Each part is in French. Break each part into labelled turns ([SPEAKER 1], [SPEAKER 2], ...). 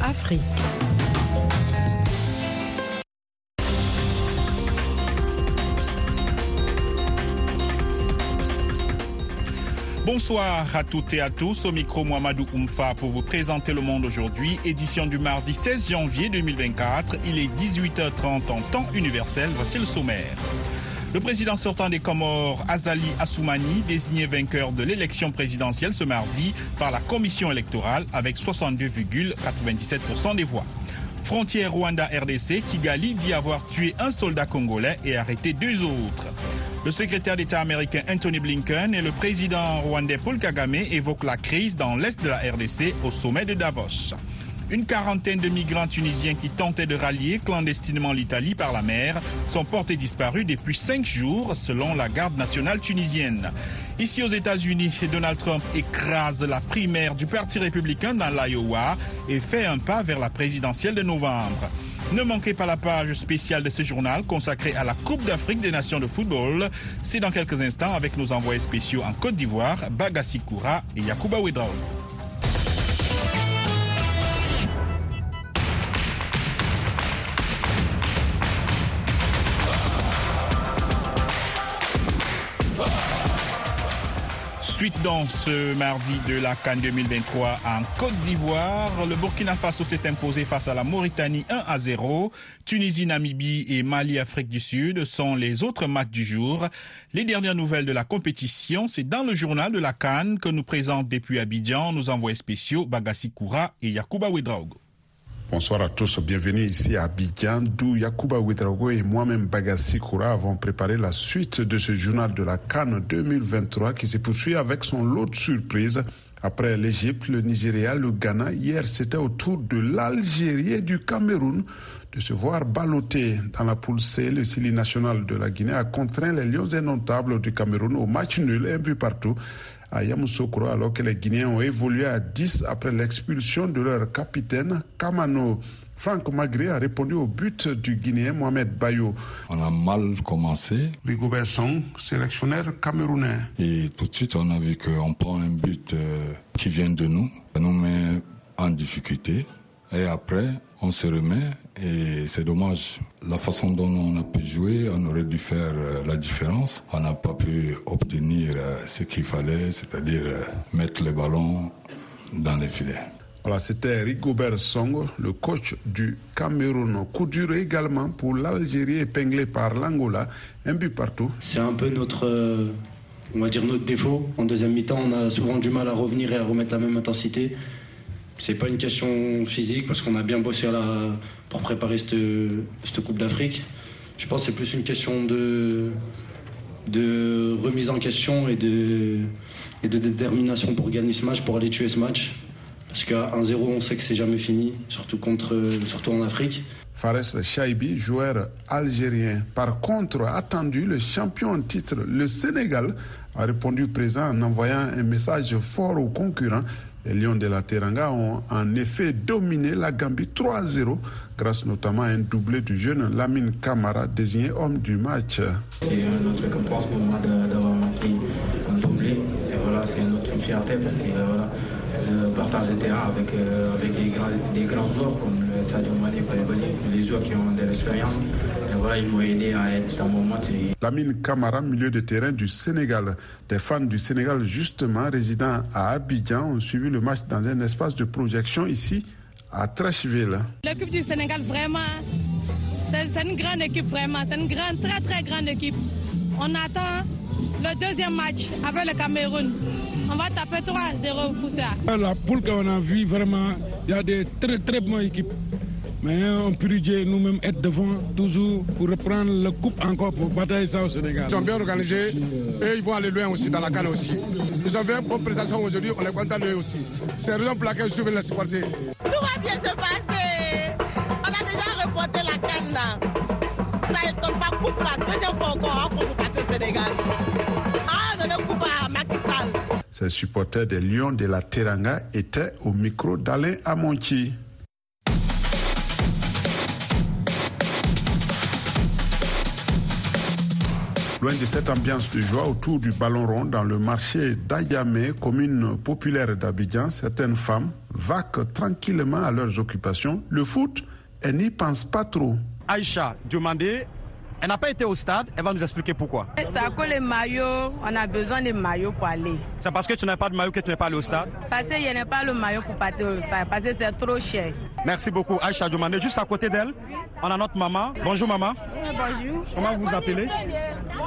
[SPEAKER 1] Afrique.
[SPEAKER 2] Bonsoir à toutes et à tous. Au micro, Mohamedou Oumfa pour vous présenter le monde aujourd'hui. Édition du mardi 16 janvier 2024. Il est 18h30 en temps universel. Voici le sommaire. Le président sortant des Comores, Azali Assoumani, désigné vainqueur de l'élection présidentielle ce mardi par la commission électorale avec 62,97% des voix. Frontière Rwanda-RDC, Kigali dit avoir tué un soldat congolais et arrêté deux autres. Le secrétaire d'État américain Anthony Blinken et le président rwandais Paul Kagame évoquent la crise dans l'est de la RDC au sommet de Davos. Une quarantaine de migrants tunisiens qui tentaient de rallier clandestinement l'Italie par la mer sont portés disparus depuis cinq jours selon la garde nationale tunisienne. Ici aux États-Unis, Donald Trump écrase la primaire du Parti républicain dans l'Iowa et fait un pas vers la présidentielle de novembre. Ne manquez pas la page spéciale de ce journal consacrée à la Coupe d'Afrique des Nations de football. C'est dans quelques instants avec nos envoyés spéciaux en Côte d'Ivoire, Bagassi Koura et Yakuba Ouedraogo. Suite dans ce mardi de la Cannes 2023 en Côte d'Ivoire, le Burkina Faso s'est imposé face à la Mauritanie 1 à 0. Tunisie, Namibie et Mali, Afrique du Sud sont les autres matchs du jour. Les dernières nouvelles de la compétition, c'est dans le journal de la Cannes que nous présente depuis Abidjan nos envoyés spéciaux Bagassi Koura et Yakuba Ouedraogo.
[SPEAKER 3] Bonsoir à tous, bienvenue ici à Abidjan, d'où Yakuba Ouedraogo et moi-même Bagassi Koura avons préparé la suite de ce journal de la Cannes 2023 qui se poursuit avec son lot de surprises. Après l'Égypte, le Nigeria, le Ghana, hier c'était au tour de l'Algérie et du Cameroun de se voir balloter dans la poule C. Le Sili national de la Guinée a contraint les Lions indomptables du Cameroun au match nul, un but partout à Yamoussoukro alors que les Guinéens ont évolué à 10 après l'expulsion de leur capitaine Kamano. Franck Magré a répondu au but du Guinéen Mohamed Bayo.
[SPEAKER 4] On a mal commencé.
[SPEAKER 3] Rigobert Song, sélectionneur camerounais.
[SPEAKER 4] Et tout de suite, on a vu qu'on prend un but euh, qui vient de nous, ça nous met en difficulté. Et après, on se remet et c'est dommage. La façon dont on a pu jouer, on aurait dû faire la différence. On n'a pas pu obtenir ce qu'il fallait, c'est-à-dire mettre le ballon dans les filets.
[SPEAKER 3] Voilà, c'était Rigobert Song, le coach du Cameroun. Coup dur également pour l'Algérie épinglée par l'Angola. Un but partout.
[SPEAKER 5] C'est un peu notre, on va dire notre défaut. En deuxième mi-temps, on a souvent du mal à revenir et à remettre la même intensité. C'est pas une question physique parce qu'on a bien bossé pour préparer cette, Coupe d'Afrique. Je pense que c'est plus une question de, remise en question et de, et de détermination pour gagner ce match, pour aller tuer ce match. Parce qu'à 1-0, on sait que c'est jamais fini, surtout, contre, surtout en Afrique.
[SPEAKER 3] Fares Chaibi, joueur algérien. Par contre, attendu, le champion en titre, le Sénégal, a répondu présent en envoyant un message fort aux concurrents. Les Lions de la Teranga ont en effet dominé la Gambie 3-0 grâce notamment à un doublé du jeune Lamine Camara désigné homme du match.
[SPEAKER 6] C'est notre récompense pour moi d'avoir marqué un doublé. Et voilà, c'est notre fierté parce que voilà, je partage le terrain avec, euh, avec des, grands, des grands joueurs comme le Sadio Mané, les joueurs qui ont de l'expérience. Voilà, ils m'ont aidé à être dans mon match.
[SPEAKER 3] Lamine Camara, milieu de terrain du Sénégal. Des fans du Sénégal, justement, résidant à Abidjan, ont suivi le match dans un espace de projection ici à Trashville.
[SPEAKER 7] L'équipe du Sénégal, vraiment, c'est une grande équipe, vraiment. C'est une grande, très, très grande équipe. On attend le deuxième match avec le Cameroun. On va taper 3-0 pour ça.
[SPEAKER 8] La poule qu'on a vue, vraiment, il y a des très, très bonnes équipes. Mais on peut nous-mêmes être devant toujours pour reprendre la coupe encore pour batailler ça au Sénégal.
[SPEAKER 9] Ils sont bien organisés et ils vont aller loin aussi dans la canne aussi. Ils ont fait une bonne présentation aujourd'hui, on est content d'eux aussi. C'est la raison pour laquelle je suis venu les supporter.
[SPEAKER 10] Tout va bien se passer. On a déjà reporté la canne là. Ça étonne pas coupe la deuxième fois encore pour partir au Sénégal. Ah, on donne coupe à Macky Sall.
[SPEAKER 3] Ces supporters des Lions de la Teranga étaient au micro d'Alain Amonti. Loin de cette ambiance de joie autour du ballon rond dans le marché d'Ayamé, commune populaire d'Abidjan, certaines femmes vaquent tranquillement à leurs occupations. Le foot, elles n'y pensent pas trop.
[SPEAKER 1] Aïcha demandé elle n'a pas été au stade, elle va nous expliquer pourquoi.
[SPEAKER 11] C'est à cause des maillots, on a besoin de maillots pour aller.
[SPEAKER 1] C'est parce que tu n'as pas de maillot que tu n'es pas allé au stade?
[SPEAKER 11] Parce qu'il n'y a pas le maillot pour partir au stade, parce que c'est trop cher.
[SPEAKER 1] Merci beaucoup. Aïcha demandé juste à côté d'elle, on a notre maman. Bonjour maman.
[SPEAKER 12] Bonjour.
[SPEAKER 1] Comment vous vous appelez?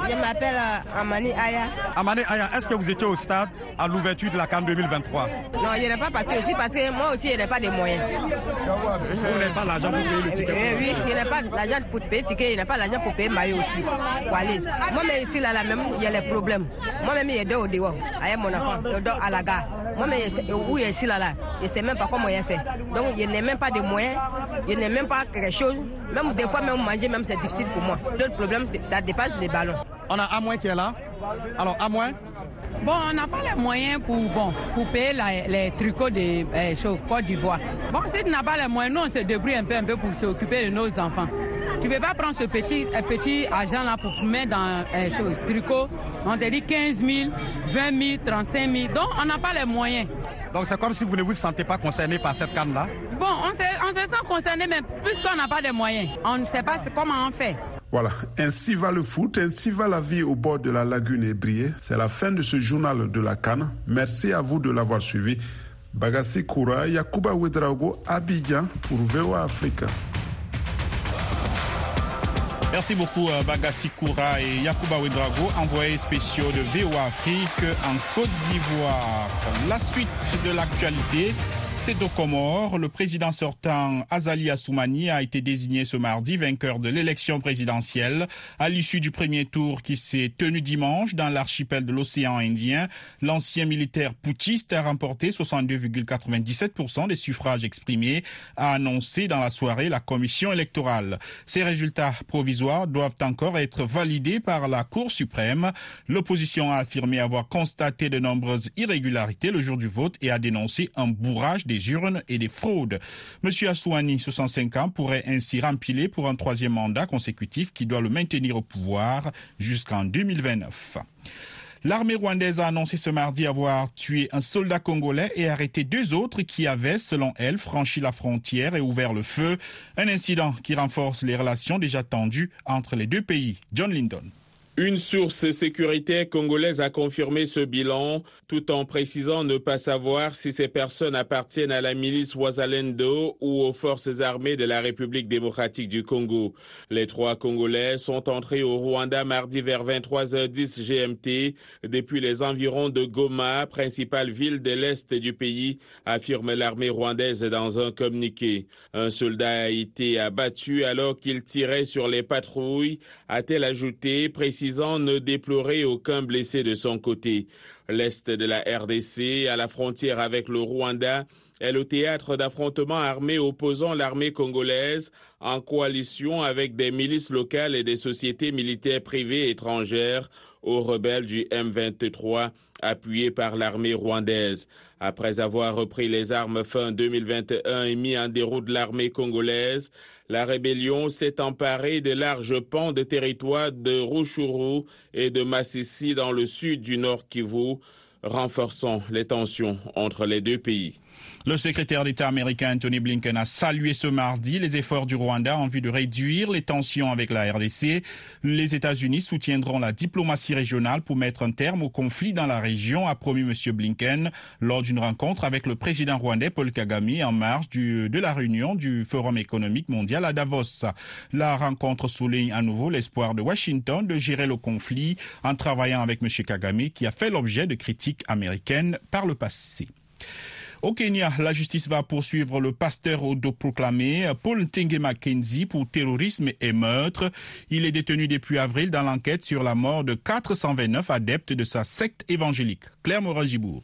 [SPEAKER 12] Je m'appelle euh, Amani Aya.
[SPEAKER 1] Amani Aya, est-ce que vous étiez au stade à l'ouverture de la CAN 2023
[SPEAKER 12] Non, je n'ai pas parti aussi parce que moi aussi, je n'ai pas de moyens.
[SPEAKER 1] Vous n'avez pas l'argent pour payer le ticket?
[SPEAKER 12] Oui, oui, je n'ai pas l'argent pour payer le ticket, je n'ai pas l'argent pour payer le maillot aussi. Moi-même ici, là, là même, il y a les problèmes. Moi-même, il y a au dehors, avec mon enfant, je dors à la gare. Moi-même, où je suis là, là, je ne sais même pas comment je fais. Donc, je n'ai même pas de moyens, je n'ai même pas quelque chose. Même des fois, même manger, même c'est difficile pour moi. L'autre problème, ça dépasse les ballons.
[SPEAKER 1] On a Amoin qui est là. Alors, Amoin
[SPEAKER 13] Bon, on n'a pas les moyens pour, bon, pour payer la, les tricots de eh, Côte d'Ivoire. Bon, si tu n'as pas les moyens, nous, on se débrouille un peu, un peu pour s'occuper de nos enfants. Tu ne peux pas prendre ce petit, petit argent-là pour mettre dans eh, chose, tricot. On te dit 15 000, 20 000, 35 000. Donc, on n'a pas les moyens.
[SPEAKER 1] Donc, c'est comme si vous ne vous sentez pas concerné par cette canne-là
[SPEAKER 13] Bon, on se, on se sent concerné, mais puisqu'on n'a pas de moyens, on ne sait pas comment on fait.
[SPEAKER 3] Voilà, ainsi va le foot, ainsi va la vie au bord de la lagune ébriée. C'est la fin de ce journal de la Cannes. Merci à vous de l'avoir suivi. Bagassi Koura, Yakuba Ouedraogo, Abidjan pour VOA Africa.
[SPEAKER 2] Merci beaucoup Bagassi Koura et Yakuba Ouedraogo, envoyés spéciaux de VOA Afrique en Côte d'Ivoire. La suite de l'actualité. C'est au Comores. Le président sortant Azali Assoumani a été désigné ce mardi vainqueur de l'élection présidentielle à l'issue du premier tour qui s'est tenu dimanche dans l'archipel de l'océan Indien. L'ancien militaire poutiste a remporté 62,97% des suffrages exprimés, a annoncé dans la soirée la commission électorale. Ces résultats provisoires doivent encore être validés par la Cour suprême. L'opposition a affirmé avoir constaté de nombreuses irrégularités le jour du vote et a dénoncé un bourrage des urnes et des fraudes. Monsieur Assouani, 65 ans, pourrait ainsi rempiler pour un troisième mandat consécutif qui doit le maintenir au pouvoir jusqu'en 2029. L'armée rwandaise a annoncé ce mardi avoir tué un soldat congolais et arrêté deux autres qui avaient, selon elle, franchi la frontière et ouvert le feu. Un incident qui renforce les relations déjà tendues entre les deux pays. John Lyndon.
[SPEAKER 14] Une source sécuritaire congolaise a confirmé ce bilan, tout en précisant ne pas savoir si ces personnes appartiennent à la milice Wazalendo ou aux forces armées de la République démocratique du Congo. Les trois Congolais sont entrés au Rwanda mardi vers 23h10 GMT depuis les environs de Goma, principale ville de l'Est du pays, affirme l'armée rwandaise dans un communiqué. Un soldat a été abattu alors qu'il tirait sur les patrouilles, a-t-elle ajouté, précisément ne déplorer aucun blessé de son côté. L'Est de la RDC, à la frontière avec le Rwanda, est le théâtre d'affrontements armés opposant l'armée congolaise en coalition avec des milices locales et des sociétés militaires privées étrangères aux rebelles du M23 appuyés par l'armée rwandaise. Après avoir repris les armes fin 2021 et mis en déroute l'armée congolaise, la rébellion s'est emparée de larges pans de territoire de Ruchuru et de Massissi dans le sud du Nord Kivu, renforçant les tensions entre les deux pays.
[SPEAKER 2] Le secrétaire d'État américain Anthony Blinken a salué ce mardi les efforts du Rwanda en vue de réduire les tensions avec la RDC. Les États-Unis soutiendront la diplomatie régionale pour mettre un terme au conflit dans la région, a promis M. Blinken lors d'une rencontre avec le président rwandais Paul Kagame en marge de la réunion du Forum économique mondial à Davos. La rencontre souligne à nouveau l'espoir de Washington de gérer le conflit en travaillant avec M. Kagame qui a fait l'objet de critiques américaines par le passé. Au Kenya, la justice va poursuivre le pasteur autoproclamé Paul Ntenge Mackenzie pour terrorisme et meurtre. Il est détenu depuis avril dans l'enquête sur la mort de 429 adeptes de sa secte évangélique. Claire Morin-Gibourg.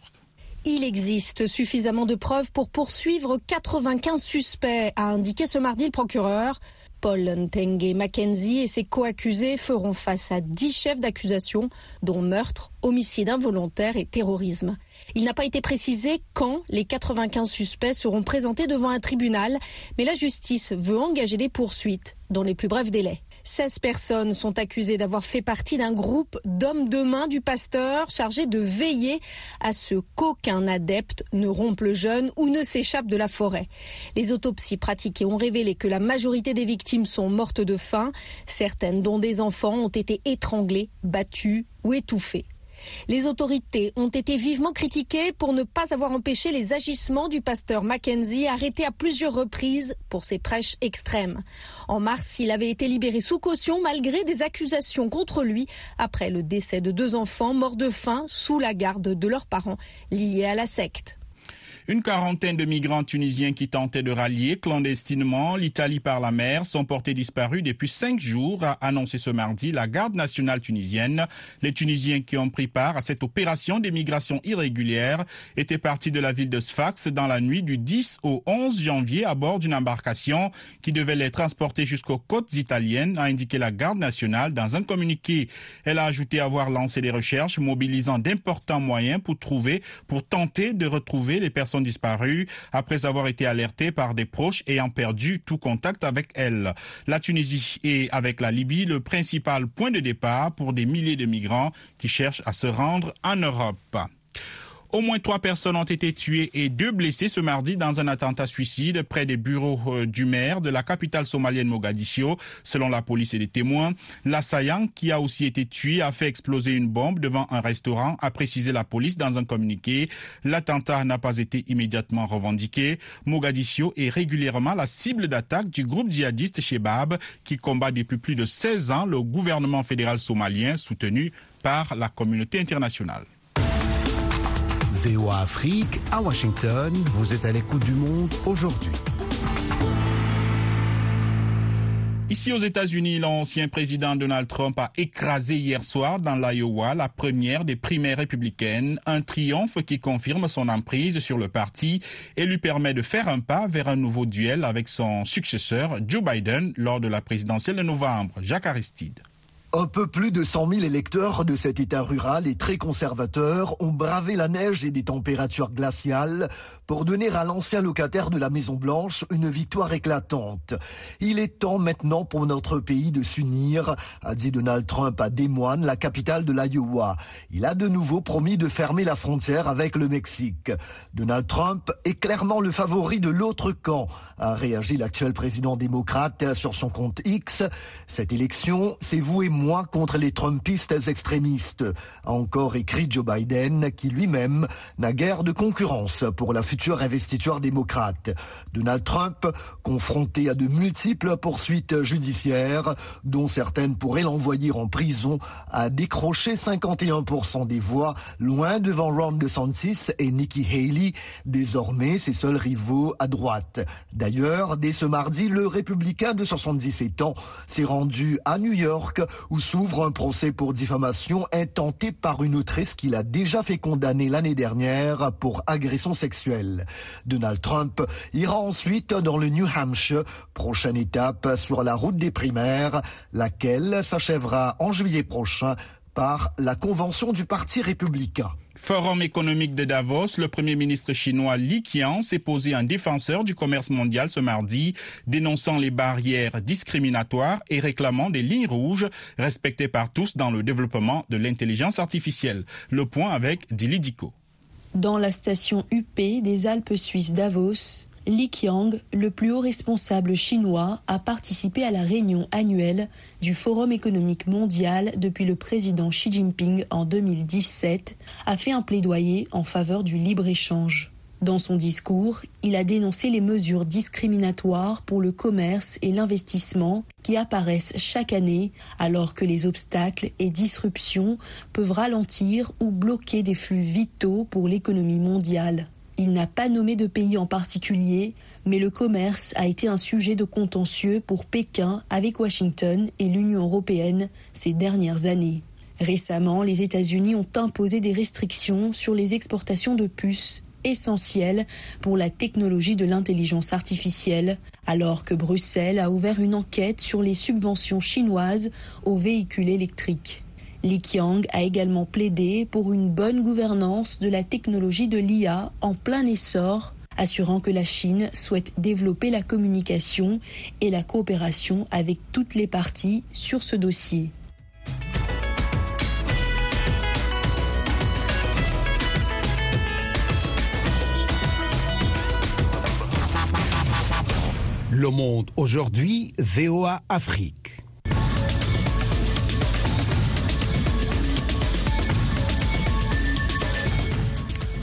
[SPEAKER 15] Il existe suffisamment de preuves pour poursuivre 95 suspects, a indiqué ce mardi le procureur. Paul Ntenge Mackenzie et ses co-accusés feront face à 10 chefs d'accusation, dont meurtre, homicide involontaire et terrorisme. Il n'a pas été précisé quand les 95 suspects seront présentés devant un tribunal, mais la justice veut engager des poursuites dans les plus brefs délais. 16 personnes sont accusées d'avoir fait partie d'un groupe d'hommes de main du pasteur chargé de veiller à ce qu'aucun adepte ne rompe le jeûne ou ne s'échappe de la forêt. Les autopsies pratiquées ont révélé que la majorité des victimes sont mortes de faim. Certaines, dont des enfants, ont été étranglées, battues ou étouffées. Les autorités ont été vivement critiquées pour ne pas avoir empêché les agissements du pasteur Mackenzie arrêté à plusieurs reprises pour ses prêches extrêmes. En mars, il avait été libéré sous caution malgré des accusations contre lui après le décès de deux enfants morts de faim sous la garde de leurs parents liés à la secte.
[SPEAKER 2] Une quarantaine de migrants tunisiens qui tentaient de rallier clandestinement l'Italie par la mer sont portés disparus depuis cinq jours, a annoncé ce mardi la garde nationale tunisienne. Les Tunisiens qui ont pris part à cette opération d'émigration irrégulière étaient partis de la ville de Sfax dans la nuit du 10 au 11 janvier à bord d'une embarcation qui devait les transporter jusqu'aux côtes italiennes, a indiqué la garde nationale dans un communiqué. Elle a ajouté avoir lancé des recherches mobilisant d'importants moyens pour trouver, pour tenter de retrouver les personnes disparues après avoir été alertées par des proches ayant perdu tout contact avec elles. La Tunisie est, avec la Libye, le principal point de départ pour des milliers de migrants qui cherchent à se rendre en Europe. Au moins trois personnes ont été tuées et deux blessées ce mardi dans un attentat suicide près des bureaux euh, du maire de la capitale somalienne Mogadiscio, selon la police et les témoins. L'assaillant, qui a aussi été tué, a fait exploser une bombe devant un restaurant, a précisé la police dans un communiqué. L'attentat n'a pas été immédiatement revendiqué. Mogadiscio est régulièrement la cible d'attaque du groupe djihadiste Shebab, qui combat depuis plus de 16 ans le gouvernement fédéral somalien soutenu par la communauté internationale.
[SPEAKER 16] VOA Afrique à Washington. Vous êtes à l'écoute du monde aujourd'hui.
[SPEAKER 2] Ici aux États-Unis, l'ancien président Donald Trump a écrasé hier soir dans l'Iowa la première des primaires républicaines, un triomphe qui confirme son emprise sur le parti et lui permet de faire un pas vers un nouveau duel avec son successeur Joe Biden lors de la présidentielle de novembre. Jacques Aristide.
[SPEAKER 17] Un peu plus de 100 000 électeurs de cet État rural et très conservateur ont bravé la neige et des températures glaciales pour donner à l'ancien locataire de la Maison Blanche une victoire éclatante. Il est temps maintenant pour notre pays de s'unir, a dit Donald Trump à Des Moines, la capitale de l'Iowa. Il a de nouveau promis de fermer la frontière avec le Mexique. Donald Trump est clairement le favori de l'autre camp, a réagi l'actuel président démocrate sur son compte X. Cette élection, c'est vous et moi contre les Trumpistes extrémistes, a encore écrit Joe Biden, qui lui-même n'a guère de concurrence pour la future investiture démocrate. Donald Trump, confronté à de multiples poursuites judiciaires, dont certaines pourraient l'envoyer en prison, a décroché 51% des voix, loin devant Ron DeSantis et Nikki Haley, désormais ses seuls rivaux à droite. D'ailleurs, dès ce mardi, le républicain de 77 ans s'est rendu à New York où s'ouvre un procès pour diffamation intenté par une autrice qu'il a déjà fait condamner l'année dernière pour agression sexuelle. Donald Trump ira ensuite dans le New Hampshire, prochaine étape sur la route des primaires, laquelle s'achèvera en juillet prochain par la convention du Parti républicain.
[SPEAKER 2] Forum économique de Davos, le premier ministre chinois Li Qiang s'est posé en défenseur du commerce mondial ce mardi, dénonçant les barrières discriminatoires et réclamant des lignes rouges respectées par tous dans le développement de l'intelligence artificielle. Le point avec Dili Diko.
[SPEAKER 18] Dans la station UP des Alpes suisses Davos, Li Qiang, le plus haut responsable chinois, a participé à la réunion annuelle du Forum économique mondial depuis le président Xi Jinping en 2017, a fait un plaidoyer en faveur du libre-échange. Dans son discours, il a dénoncé les mesures discriminatoires pour le commerce et l'investissement qui apparaissent chaque année alors que les obstacles et disruptions peuvent ralentir ou bloquer des flux vitaux pour l'économie mondiale. Il n'a pas nommé de pays en particulier, mais le commerce a été un sujet de contentieux pour Pékin avec Washington et l'Union européenne ces dernières années. Récemment, les États-Unis ont imposé des restrictions sur les exportations de puces essentielles pour la technologie de l'intelligence artificielle, alors que Bruxelles a ouvert une enquête sur les subventions chinoises aux véhicules électriques. Li Qiang a également plaidé pour une bonne gouvernance de la technologie de l'IA en plein essor assurant que la Chine souhaite développer la communication et la coopération avec toutes les parties sur ce dossier.
[SPEAKER 16] Le Monde aujourd'hui, VOA Afrique.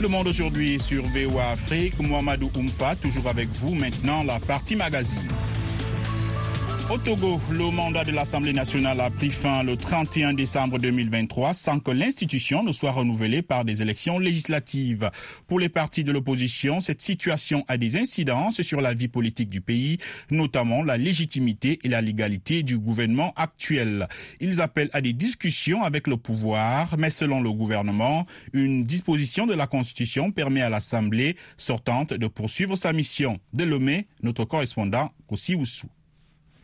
[SPEAKER 2] Le monde aujourd'hui sur VOA Afrique, Mohamedou Oumfa, toujours avec vous. Maintenant, la partie magazine. Au Togo, le mandat de l'Assemblée nationale a pris fin le 31 décembre 2023 sans que l'institution ne soit renouvelée par des élections législatives. Pour les partis de l'opposition, cette situation a des incidences sur la vie politique du pays, notamment la légitimité et la légalité du gouvernement actuel. Ils appellent à des discussions avec le pouvoir, mais selon le gouvernement, une disposition de la Constitution permet à l'Assemblée sortante de poursuivre sa mission. Delomé, notre correspondant Kossi Oussou.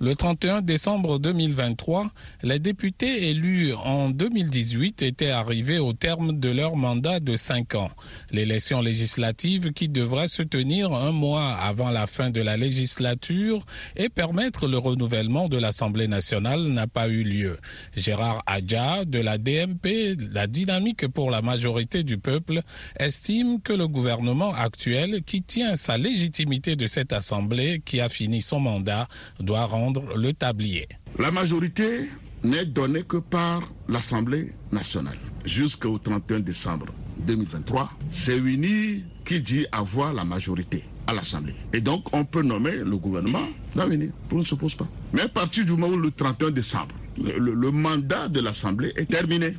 [SPEAKER 19] Le 31 décembre 2023, les députés élus en 2018 étaient arrivés au terme de leur mandat de cinq ans. L'élection législative qui devrait se tenir un mois avant la fin de la législature et permettre le renouvellement de l'Assemblée nationale n'a pas eu lieu. Gérard Adja de la DMP, la dynamique pour la majorité du peuple, estime que le gouvernement actuel qui tient sa légitimité de cette Assemblée qui a fini son mandat doit rendre le tablier.
[SPEAKER 20] La majorité n'est donnée que par l'Assemblée nationale. Jusqu'au 31 décembre 2023, c'est UNI qui dit avoir la majorité à l'Assemblée. Et donc, on peut nommer le gouvernement d'avenir. Pour ne s'oppose pas. Mais à partir du moment où le 31 décembre, le, le mandat de l'Assemblée est terminé,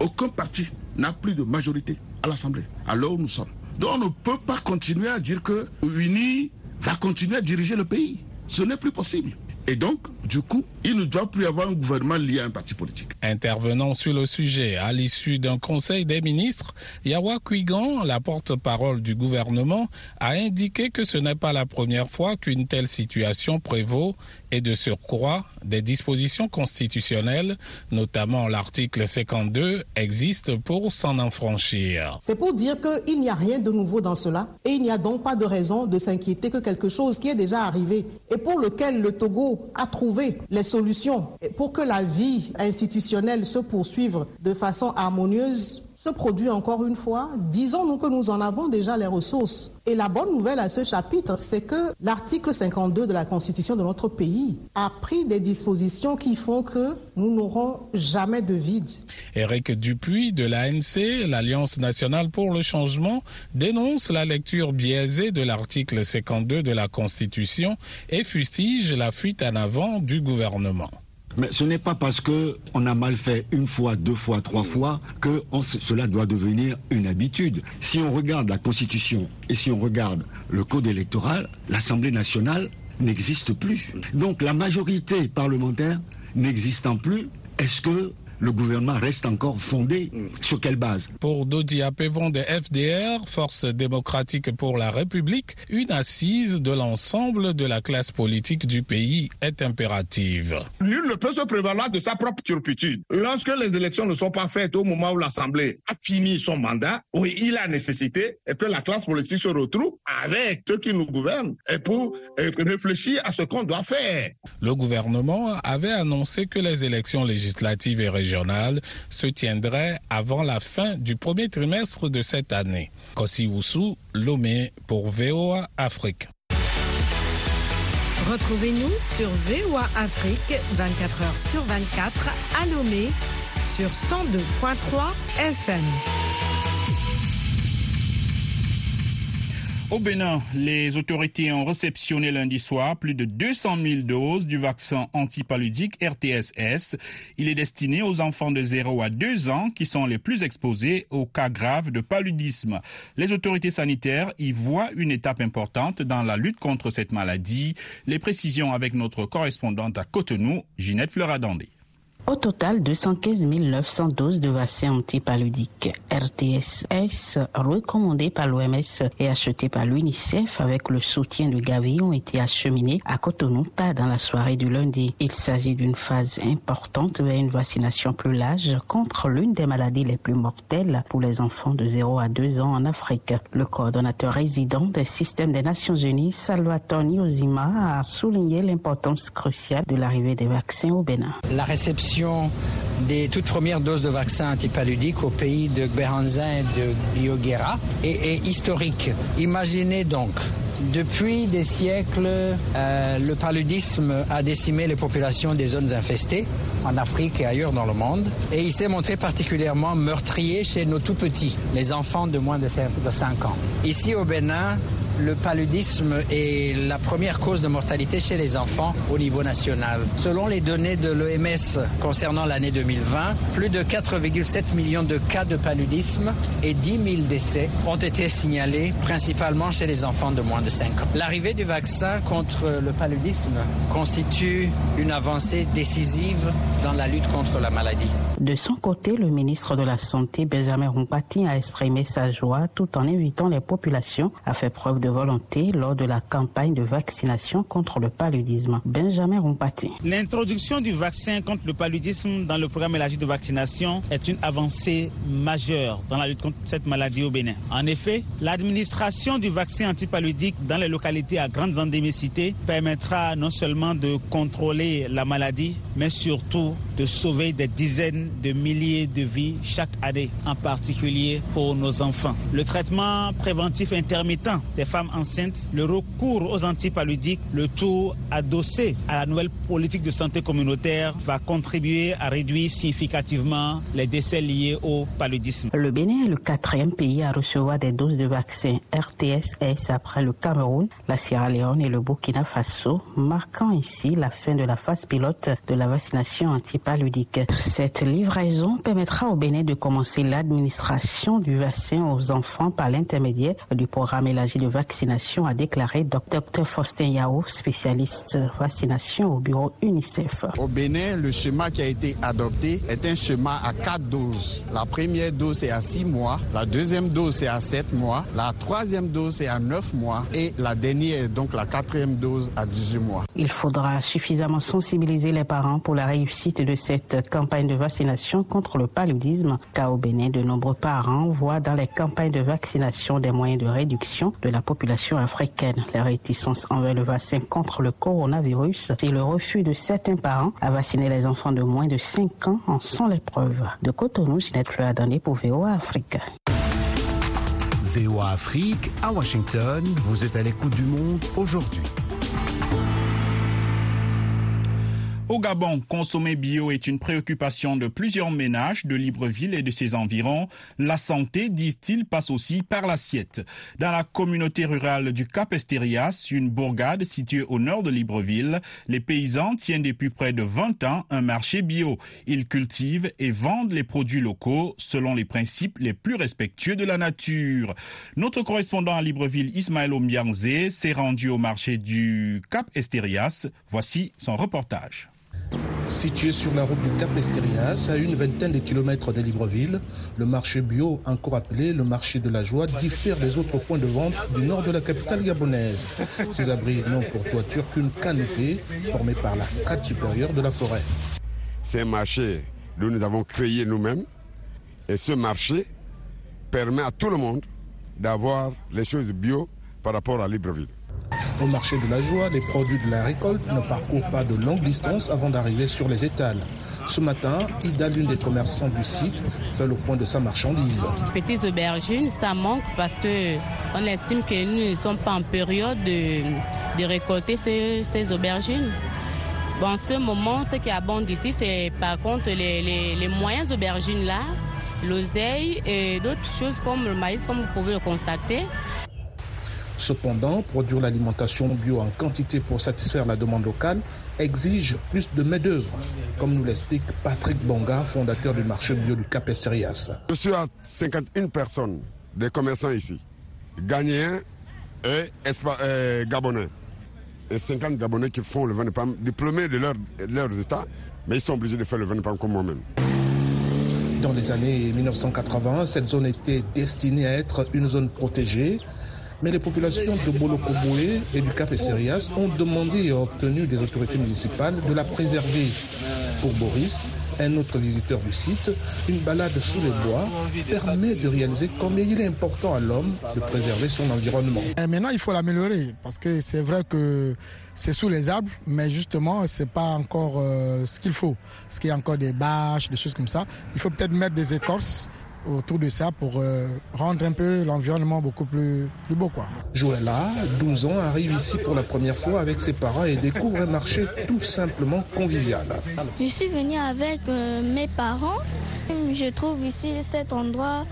[SPEAKER 20] aucun parti n'a plus de majorité à l'Assemblée. Alors où nous sommes. Donc, on ne peut pas continuer à dire que UNI va continuer à diriger le pays. Ce n'est plus possible. Et donc, du coup, il ne doit plus y avoir un gouvernement lié à un parti politique.
[SPEAKER 19] Intervenant sur le sujet à l'issue d'un conseil des ministres, Yawa Kuigan, la porte-parole du gouvernement, a indiqué que ce n'est pas la première fois qu'une telle situation prévaut et de surcroît, des dispositions constitutionnelles, notamment l'article 52, existent pour s'en infranchir.
[SPEAKER 21] C'est pour dire qu'il n'y a rien de nouveau dans cela et il n'y a donc pas de raison de s'inquiéter que quelque chose qui est déjà arrivé et pour lequel le Togo a trouvé les solutions pour que la vie institutionnelle se poursuive de façon harmonieuse produit encore une fois. Disons-nous que nous en avons déjà les ressources. Et la bonne nouvelle à ce chapitre, c'est que l'article 52 de la Constitution de notre pays a pris des dispositions qui font que nous n'aurons jamais de vide.
[SPEAKER 19] Éric Dupuis de l'ANC, l'Alliance nationale pour le changement, dénonce la lecture biaisée de l'article 52 de la Constitution et fustige la fuite en avant du gouvernement.
[SPEAKER 22] Mais ce n'est pas parce qu'on a mal fait une fois, deux fois, trois fois que cela doit devenir une habitude. Si on regarde la Constitution et si on regarde le Code électoral, l'Assemblée nationale n'existe plus. Donc la majorité parlementaire n'existant plus, est-ce que le gouvernement reste encore fondé sur quelle base?
[SPEAKER 19] Pour Dodi Apevon de FDR, Force démocratique pour la République, une assise de l'ensemble de la classe politique du pays est impérative.
[SPEAKER 9] Nul ne peut se prévaloir de sa propre turpitude. Lorsque les élections ne sont pas faites au moment où l'Assemblée a fini son mandat, oui, il a nécessité et que la classe politique se retrouve avec ceux qui nous gouvernent et pour réfléchir à ce qu'on doit faire.
[SPEAKER 19] Le gouvernement avait annoncé que les élections législatives et régionales se tiendrait avant la fin du premier trimestre de cette année. Kossi Oussou, Lomé pour VOA Afrique.
[SPEAKER 23] Retrouvez-nous sur VOA Afrique 24 heures sur 24 à Lomé sur 102.3 FM.
[SPEAKER 2] Au Bénin, les autorités ont réceptionné lundi soir plus de 200 000 doses du vaccin antipaludique RTSS. Il est destiné aux enfants de 0 à 2 ans qui sont les plus exposés aux cas graves de paludisme. Les autorités sanitaires y voient une étape importante dans la lutte contre cette maladie. Les précisions avec notre correspondante à Cotonou, Ginette Fleuradandé.
[SPEAKER 24] Au total, 215 900 doses de vaccins antipaludiques RTSS recommandées par l'OMS et achetées par l'UNICEF avec le soutien de Gavi ont été acheminées à Cotonou dans la soirée du lundi. Il s'agit d'une phase importante vers une vaccination plus large contre l'une des maladies les plus mortelles pour les enfants de 0 à 2 ans en Afrique. Le coordonnateur résident des systèmes des Nations Unies, Salvatore Niozima, a souligné l'importance cruciale de l'arrivée des vaccins au Bénin.
[SPEAKER 25] La réception des toutes premières doses de vaccins antipaludiques au pays de Gberanzin et de Bioguera est, historique. Imaginez donc depuis des siècles, euh, le paludisme a décimé les populations des zones infestées en Afrique et ailleurs dans le monde. Et il s'est montré particulièrement meurtrier chez nos tout petits, les enfants de moins de 5 ans. Ici au Bénin, le paludisme est la première cause de mortalité chez les enfants au niveau national. Selon les données de l'OMS concernant l'année 2020, plus de 4,7 millions de cas de paludisme et 10 000 décès ont été signalés principalement chez les enfants de moins de 5 ans. L'arrivée du vaccin contre le paludisme constitue une avancée décisive dans la lutte contre la maladie.
[SPEAKER 24] De son côté, le ministre de la Santé, Benjamin Rompati, a exprimé sa joie tout en invitant les populations à faire preuve de volonté lors de la campagne de vaccination contre le paludisme. Benjamin Rompati.
[SPEAKER 26] L'introduction du vaccin contre le paludisme dans le programme élargi de vaccination est une avancée majeure dans la lutte contre cette maladie au Bénin. En effet, l'administration du vaccin antipaludique dans les localités à grandes endémicités permettra non seulement de contrôler la maladie, mais surtout de sauver des dizaines de milliers de vies chaque année, en particulier pour nos enfants. Le traitement préventif intermittent des femmes enceintes, le recours aux antipaludiques, le tout adossé à la nouvelle politique de santé communautaire va contribuer à réduire significativement les décès liés au paludisme.
[SPEAKER 24] Le Bénin est le quatrième pays à recevoir des doses de vaccins RTSS après le Cameroun, la Sierra Leone et le Burkina Faso, marquant ainsi la fin de la phase pilote de la vaccination antipaludique. Cette livraison permettra au Bénin de commencer l'administration du vaccin aux enfants par l'intermédiaire du programme élargi de vaccination, a déclaré Dr Faustin Yao, spécialiste vaccination au bureau UNICEF.
[SPEAKER 27] Au Bénin, le schéma qui a été adopté est un schéma à quatre doses. La première dose est à six mois, la deuxième dose est à sept mois, la troisième dose est à neuf mois et la dernière, donc la quatrième dose, à 18 mois.
[SPEAKER 24] Il faudra suffisamment sensibiliser les parents pour la réussite de cette campagne de vaccination vaccination contre le paludisme, car au Bénin, de nombreux parents voient dans les campagnes de vaccination des moyens de réduction de la population africaine. La réticence envers le vaccin contre le coronavirus et le refus de certains parents à vacciner les enfants de moins de 5 ans en sont les preuves. De Cotonou, Ginette Fleur donné pour VOA Afrique.
[SPEAKER 16] VOA Afrique, à Washington, vous êtes à l'écoute du monde aujourd'hui.
[SPEAKER 2] Au Gabon, consommer bio est une préoccupation de plusieurs ménages de Libreville et de ses environs. La santé, disent-ils, passe aussi par l'assiette. Dans la communauté rurale du Cap Estérias, une bourgade située au nord de Libreville, les paysans tiennent depuis près de 20 ans un marché bio. Ils cultivent et vendent les produits locaux selon les principes les plus respectueux de la nature. Notre correspondant à Libreville, Ismaël Ombianzé, s'est rendu au marché du Cap Estérias. Voici son reportage.
[SPEAKER 28] Situé sur la route du Cap Estérias, à une vingtaine de kilomètres de Libreville, le marché bio, encore appelé le marché de la joie, diffère des autres points de vente du nord de la capitale gabonaise. Ces abris n'ont pour toiture qu'une canopée formée par la strate supérieure de la forêt.
[SPEAKER 29] C'est un marché que nous avons créé nous-mêmes et ce marché permet à tout le monde d'avoir les choses bio par rapport à Libreville.
[SPEAKER 28] Au marché de la joie, les produits de la récolte ne parcourent pas de longues distances avant d'arriver sur les étals. Ce matin, Ida, l'une des commerçants du site, fait le point de sa marchandise.
[SPEAKER 30] Petites aubergines, ça manque parce que on estime que nous ne sommes pas en période de, récolter ces, ces, aubergines. Bon, en ce moment, ce qui abonde ici, c'est par contre les, les, les moyennes aubergines là, l'oseille et d'autres choses comme le maïs, comme vous pouvez le constater.
[SPEAKER 28] Cependant, produire l'alimentation bio en quantité pour satisfaire la demande locale exige plus de main-d'œuvre, comme nous l'explique Patrick Bonga, fondateur du marché bio du Cap Estérias.
[SPEAKER 29] Je suis à 51 personnes, des commerçants ici, Ghanéens et Gabonais. Et 50 Gabonais qui font le vin de pomme, diplômés de leur, leurs États Mais ils sont obligés de faire le 20 comme moi-même.
[SPEAKER 28] Dans les années 1980, cette zone était destinée à être une zone protégée. Mais les populations de Bolokoboué et du Cap Esserias ont demandé et obtenu des autorités municipales de la préserver. Pour Boris, un autre visiteur du site, une balade sous les bois permet de réaliser combien il est important à l'homme de préserver son environnement.
[SPEAKER 31] Et maintenant, il faut l'améliorer parce que c'est vrai que c'est sous les arbres, mais justement, c'est pas encore euh, ce qu'il faut. Parce qu'il y a encore des bâches, des choses comme ça. Il faut peut-être mettre des écorces autour de ça pour euh, rendre un peu l'environnement beaucoup plus, plus beau. Quoi.
[SPEAKER 28] Joëlla, 12 ans, arrive ici pour la première fois avec ses parents et découvre un marché tout simplement convivial.
[SPEAKER 32] Je suis venue avec euh, mes parents. Je trouve ici cet endroit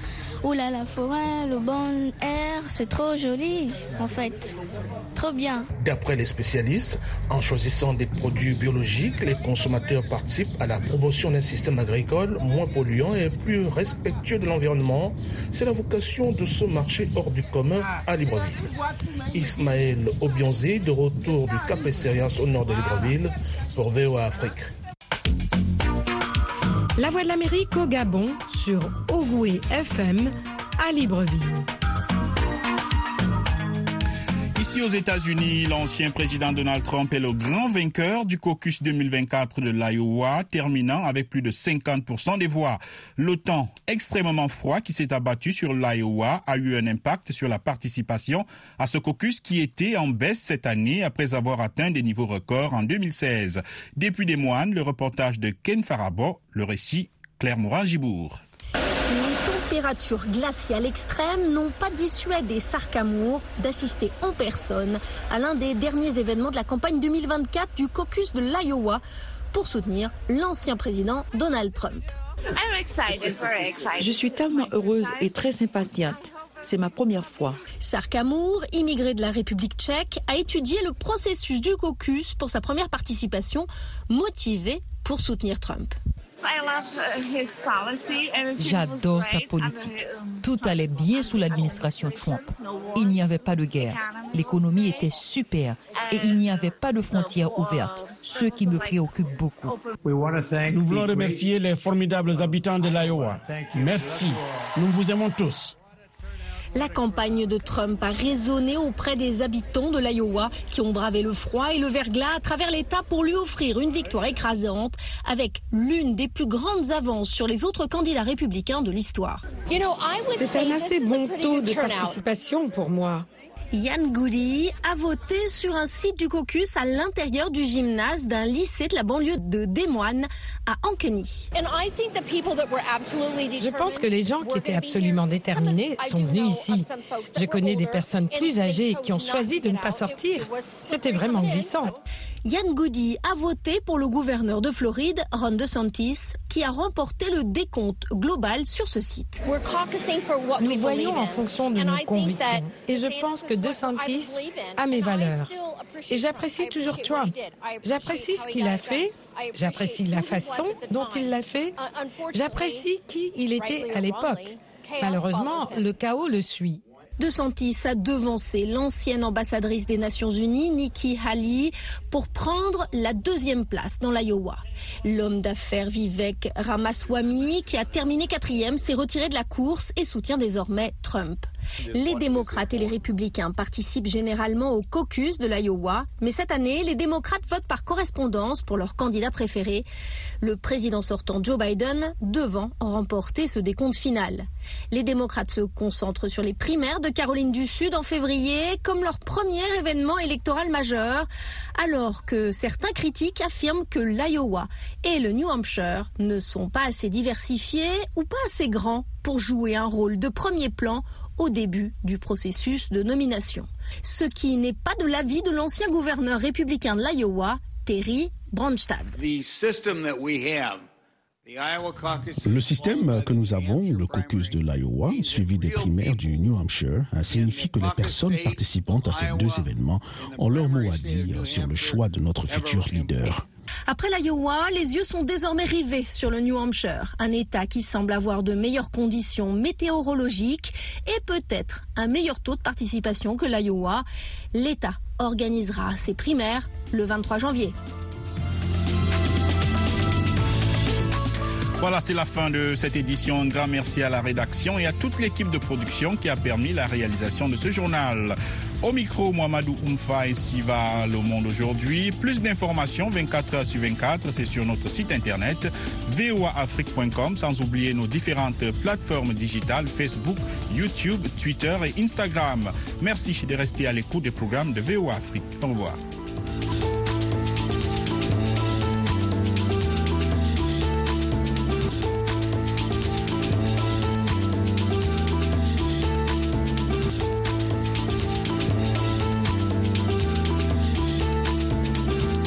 [SPEAKER 32] où là, la forêt, le bon air, c'est trop joli en fait. Trop bien.
[SPEAKER 28] D'après les spécialistes, en choisissant des produits biologiques, les consommateurs participent à la promotion d'un système agricole moins polluant et plus respectueux de l'environnement. C'est la vocation de ce marché hors du commun à Libreville. Ismaël Obionzi, de retour du Cap Esserias au nord de Libreville, pour VOA Afrique.
[SPEAKER 23] La Voix de l'Amérique au Gabon sur Ogoué FM à Libreville.
[SPEAKER 2] Ici aux États-Unis, l'ancien président Donald Trump est le grand vainqueur du caucus 2024 de l'Iowa, terminant avec plus de 50% des voix. Le temps extrêmement froid qui s'est abattu sur l'Iowa a eu un impact sur la participation à ce caucus qui était en baisse cette année après avoir atteint des niveaux records en 2016. Depuis des moines, le reportage de Ken Farabo, le récit Claire Morin-Gibourg
[SPEAKER 15] températures glaciales extrêmes n'ont pas dissuadé Sarkamour d'assister en personne à l'un des derniers événements de la campagne 2024 du caucus de l'Iowa pour soutenir l'ancien président Donald Trump.
[SPEAKER 33] Je suis tellement heureuse et très impatiente. C'est ma première fois.
[SPEAKER 15] Sarkamour, immigré de la République tchèque, a étudié le processus du caucus pour sa première participation, motivé pour soutenir Trump.
[SPEAKER 33] J'adore sa politique. Tout allait bien sous l'administration Trump. Il n'y avait pas de guerre. L'économie était super et il n'y avait pas de frontières ouvertes, ce qui me préoccupe beaucoup.
[SPEAKER 34] Nous voulons remercier les formidables habitants de l'Iowa. Merci. Nous vous aimons tous.
[SPEAKER 15] La campagne de Trump a résonné auprès des habitants de l'Iowa qui ont bravé le froid et le verglas à travers l'État pour lui offrir une victoire écrasante avec l'une des plus grandes avances sur les autres candidats républicains de l'histoire.
[SPEAKER 23] C'est un assez bon taux de participation pour moi.
[SPEAKER 15] Yann Goody a voté sur un site du caucus à l'intérieur du gymnase d'un lycée de la banlieue de Des Moines à Ankeny.
[SPEAKER 23] Je pense que les gens qui étaient absolument déterminés sont venus ici. Je connais des personnes plus âgées qui ont choisi de ne pas sortir. C'était vraiment glissant.
[SPEAKER 15] Yann Goody a voté pour le gouverneur de Floride, Ron DeSantis, qui a remporté le décompte global sur ce site.
[SPEAKER 23] Nous voyons en fonction de nos convictions et je pense que DeSantis a mes valeurs. Et j'apprécie toujours Trump. J'apprécie ce qu'il a fait. J'apprécie la façon dont il l'a fait. J'apprécie qui il était à l'époque. Malheureusement, le chaos le suit.
[SPEAKER 15] De Santis a devancé l'ancienne ambassadrice des Nations Unies, Nikki Haley, pour prendre la deuxième place dans l'Iowa. L'homme d'affaires Vivek Ramaswamy, qui a terminé quatrième, s'est retiré de la course et soutient désormais Trump. Les démocrates et les républicains participent généralement au caucus de l'Iowa, mais cette année, les démocrates votent par correspondance pour leur candidat préféré, le président sortant Joe Biden, devant remporter ce décompte final. Les démocrates se concentrent sur les primaires de Caroline du Sud en février comme leur premier événement électoral majeur, alors que certains critiques affirment que l'Iowa et le New Hampshire ne sont pas assez diversifiés ou pas assez grands pour jouer un rôle de premier plan au début du processus de nomination. Ce qui n'est pas de l'avis de l'ancien gouverneur républicain de l'Iowa, Terry Branstad.
[SPEAKER 35] Le système que nous avons, le caucus de l'Iowa, suivi des primaires du New Hampshire, signifie que les personnes participantes à ces deux événements ont leur mot à dire sur le choix de notre futur leader.
[SPEAKER 15] Après l'Iowa, les yeux sont désormais rivés sur le New Hampshire, un État qui semble avoir de meilleures conditions météorologiques et peut-être un meilleur taux de participation que l'Iowa. L'État organisera ses primaires le 23 janvier.
[SPEAKER 2] Voilà, c'est la fin de cette édition. Un grand merci à la rédaction et à toute l'équipe de production qui a permis la réalisation de ce journal. Au micro, Mohamedou Oumfa et Siva Le Monde aujourd'hui. Plus d'informations 24 heures sur 24, c'est sur notre site internet voaafrique.com, sans oublier nos différentes plateformes digitales Facebook, YouTube, Twitter et Instagram. Merci de rester à l'écoute des programmes de VOA Afrique. Au revoir.